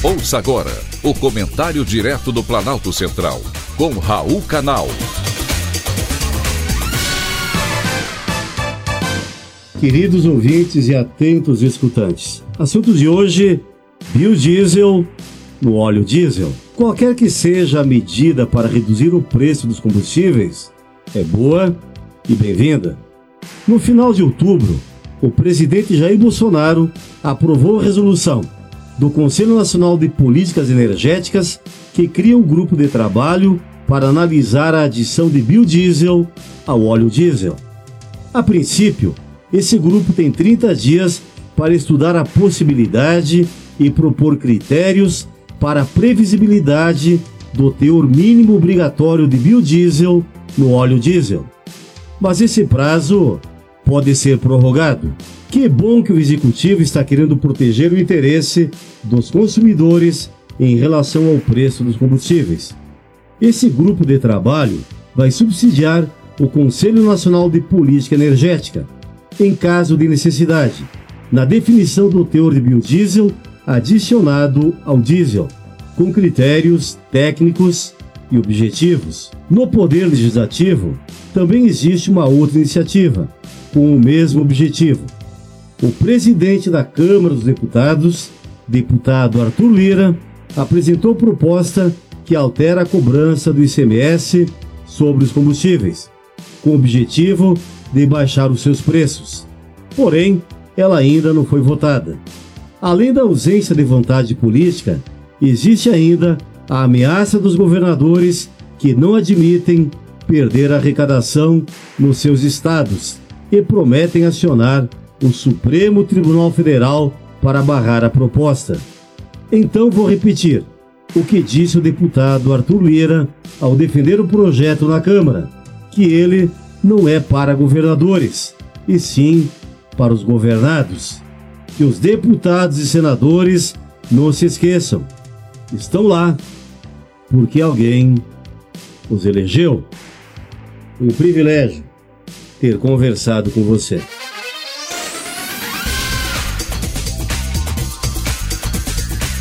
Ouça agora o comentário direto do Planalto Central, com Raul Canal. Queridos ouvintes e atentos escutantes, assunto de hoje: biodiesel no óleo diesel. Qualquer que seja a medida para reduzir o preço dos combustíveis, é boa e bem-vinda. No final de outubro, o presidente Jair Bolsonaro aprovou a resolução do Conselho Nacional de Políticas Energéticas que cria um grupo de trabalho para analisar a adição de biodiesel ao óleo diesel. A princípio, esse grupo tem 30 dias para estudar a possibilidade e propor critérios para a previsibilidade do teor mínimo obrigatório de biodiesel no óleo diesel. Mas esse prazo pode ser prorrogado. Que bom que o executivo está querendo proteger o interesse dos consumidores em relação ao preço dos combustíveis. Esse grupo de trabalho vai subsidiar o Conselho Nacional de Política Energética, em caso de necessidade, na definição do teor de biodiesel adicionado ao diesel, com critérios técnicos e objetivos. No Poder Legislativo, também existe uma outra iniciativa, com o mesmo objetivo o presidente da Câmara dos Deputados, deputado Arthur Lira, apresentou proposta que altera a cobrança do ICMS sobre os combustíveis, com o objetivo de baixar os seus preços. Porém, ela ainda não foi votada. Além da ausência de vontade política, existe ainda a ameaça dos governadores que não admitem perder a arrecadação nos seus estados e prometem acionar o Supremo Tribunal Federal para barrar a proposta. Então vou repetir o que disse o deputado Arthur Lira ao defender o projeto na Câmara, que ele não é para governadores, e sim para os governados. Que os deputados e senadores não se esqueçam, estão lá porque alguém os elegeu. Um privilégio ter conversado com você.